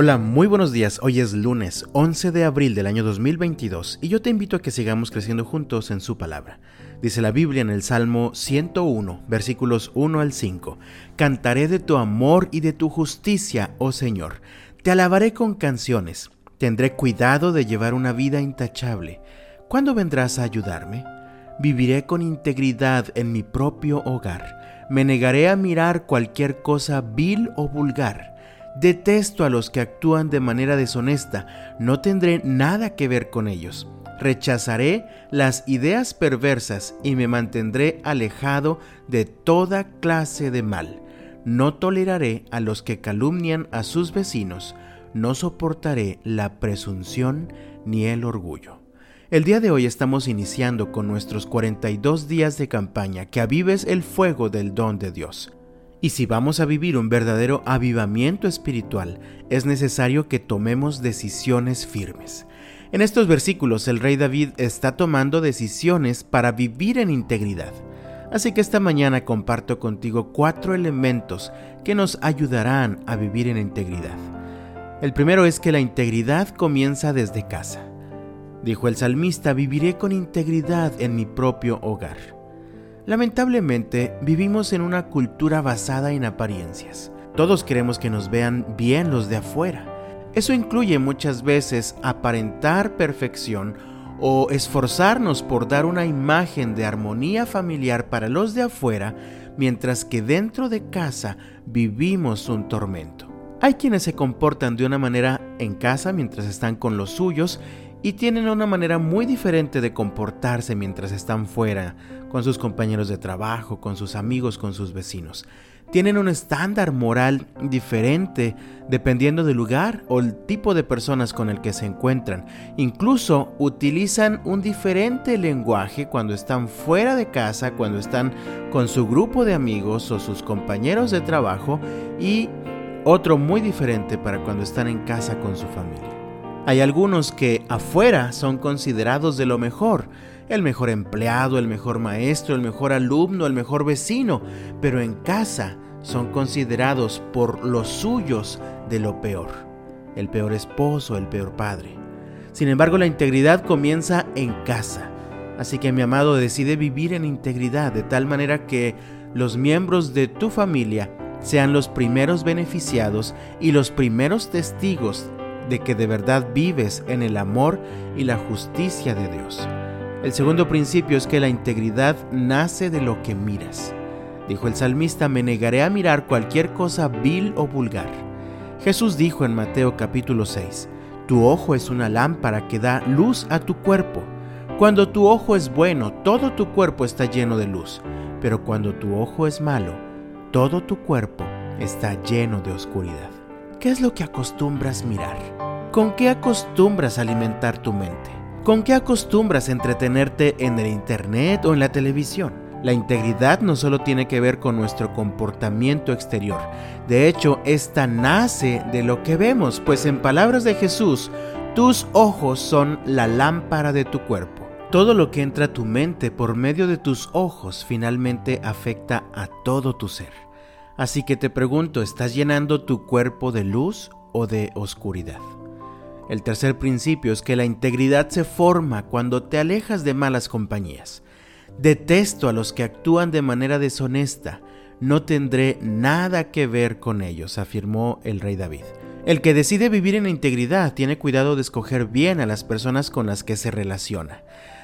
Hola, muy buenos días. Hoy es lunes 11 de abril del año 2022 y yo te invito a que sigamos creciendo juntos en su palabra. Dice la Biblia en el Salmo 101, versículos 1 al 5. Cantaré de tu amor y de tu justicia, oh Señor. Te alabaré con canciones. Tendré cuidado de llevar una vida intachable. ¿Cuándo vendrás a ayudarme? Viviré con integridad en mi propio hogar. Me negaré a mirar cualquier cosa vil o vulgar Detesto a los que actúan de manera deshonesta, no tendré nada que ver con ellos. Rechazaré las ideas perversas y me mantendré alejado de toda clase de mal. No toleraré a los que calumnian a sus vecinos, no soportaré la presunción ni el orgullo. El día de hoy estamos iniciando con nuestros 42 días de campaña que avives el fuego del don de Dios. Y si vamos a vivir un verdadero avivamiento espiritual, es necesario que tomemos decisiones firmes. En estos versículos el rey David está tomando decisiones para vivir en integridad. Así que esta mañana comparto contigo cuatro elementos que nos ayudarán a vivir en integridad. El primero es que la integridad comienza desde casa. Dijo el salmista, viviré con integridad en mi propio hogar. Lamentablemente, vivimos en una cultura basada en apariencias. Todos queremos que nos vean bien los de afuera. Eso incluye muchas veces aparentar perfección o esforzarnos por dar una imagen de armonía familiar para los de afuera, mientras que dentro de casa vivimos un tormento. Hay quienes se comportan de una manera en casa mientras están con los suyos y tienen una manera muy diferente de comportarse mientras están fuera, con sus compañeros de trabajo, con sus amigos, con sus vecinos. Tienen un estándar moral diferente dependiendo del lugar o el tipo de personas con el que se encuentran. Incluso utilizan un diferente lenguaje cuando están fuera de casa, cuando están con su grupo de amigos o sus compañeros de trabajo y otro muy diferente para cuando están en casa con su familia. Hay algunos que afuera son considerados de lo mejor, el mejor empleado, el mejor maestro, el mejor alumno, el mejor vecino, pero en casa son considerados por los suyos de lo peor, el peor esposo, el peor padre. Sin embargo, la integridad comienza en casa. Así que mi amado decide vivir en integridad de tal manera que los miembros de tu familia sean los primeros beneficiados y los primeros testigos de que de verdad vives en el amor y la justicia de Dios. El segundo principio es que la integridad nace de lo que miras. Dijo el salmista, me negaré a mirar cualquier cosa vil o vulgar. Jesús dijo en Mateo capítulo 6, Tu ojo es una lámpara que da luz a tu cuerpo. Cuando tu ojo es bueno, todo tu cuerpo está lleno de luz, pero cuando tu ojo es malo, todo tu cuerpo está lleno de oscuridad. ¿Qué es lo que acostumbras mirar? ¿Con qué acostumbras alimentar tu mente? ¿Con qué acostumbras entretenerte en el Internet o en la televisión? La integridad no solo tiene que ver con nuestro comportamiento exterior, de hecho, esta nace de lo que vemos, pues en palabras de Jesús, tus ojos son la lámpara de tu cuerpo. Todo lo que entra a tu mente por medio de tus ojos finalmente afecta a todo tu ser. Así que te pregunto, ¿estás llenando tu cuerpo de luz o de oscuridad? El tercer principio es que la integridad se forma cuando te alejas de malas compañías. Detesto a los que actúan de manera deshonesta. No tendré nada que ver con ellos, afirmó el rey David. El que decide vivir en integridad tiene cuidado de escoger bien a las personas con las que se relaciona.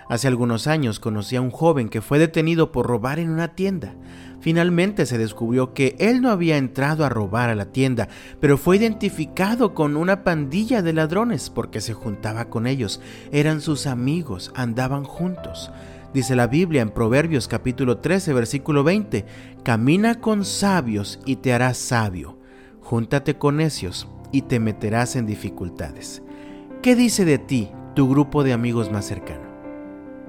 Hace algunos años conocí a un joven que fue detenido por robar en una tienda. Finalmente se descubrió que él no había entrado a robar a la tienda, pero fue identificado con una pandilla de ladrones porque se juntaba con ellos. Eran sus amigos, andaban juntos. Dice la Biblia en Proverbios capítulo 13 versículo 20, Camina con sabios y te harás sabio. Júntate con necios y te meterás en dificultades. ¿Qué dice de ti tu grupo de amigos más cercano?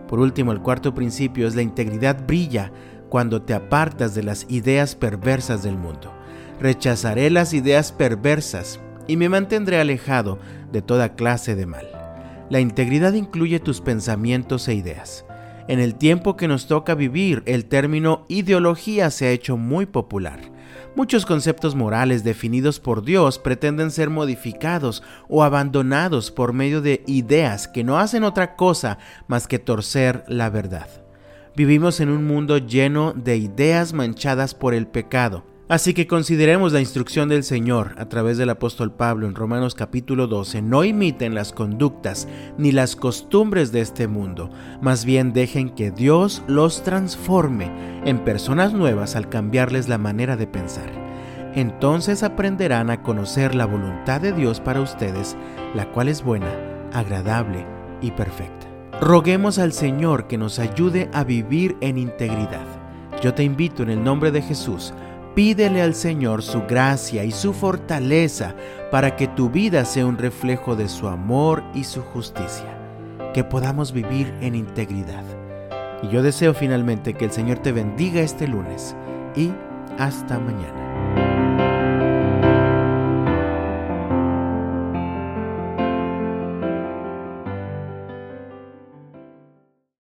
Por último, el cuarto principio es la integridad brilla cuando te apartas de las ideas perversas del mundo. Rechazaré las ideas perversas y me mantendré alejado de toda clase de mal. La integridad incluye tus pensamientos e ideas. En el tiempo que nos toca vivir, el término ideología se ha hecho muy popular. Muchos conceptos morales definidos por Dios pretenden ser modificados o abandonados por medio de ideas que no hacen otra cosa más que torcer la verdad. Vivimos en un mundo lleno de ideas manchadas por el pecado. Así que consideremos la instrucción del Señor a través del apóstol Pablo en Romanos capítulo 12. No imiten las conductas ni las costumbres de este mundo, más bien dejen que Dios los transforme en personas nuevas al cambiarles la manera de pensar. Entonces aprenderán a conocer la voluntad de Dios para ustedes, la cual es buena, agradable y perfecta. Roguemos al Señor que nos ayude a vivir en integridad. Yo te invito en el nombre de Jesús, pídele al Señor su gracia y su fortaleza para que tu vida sea un reflejo de su amor y su justicia, que podamos vivir en integridad. Y yo deseo finalmente que el Señor te bendiga este lunes y hasta mañana.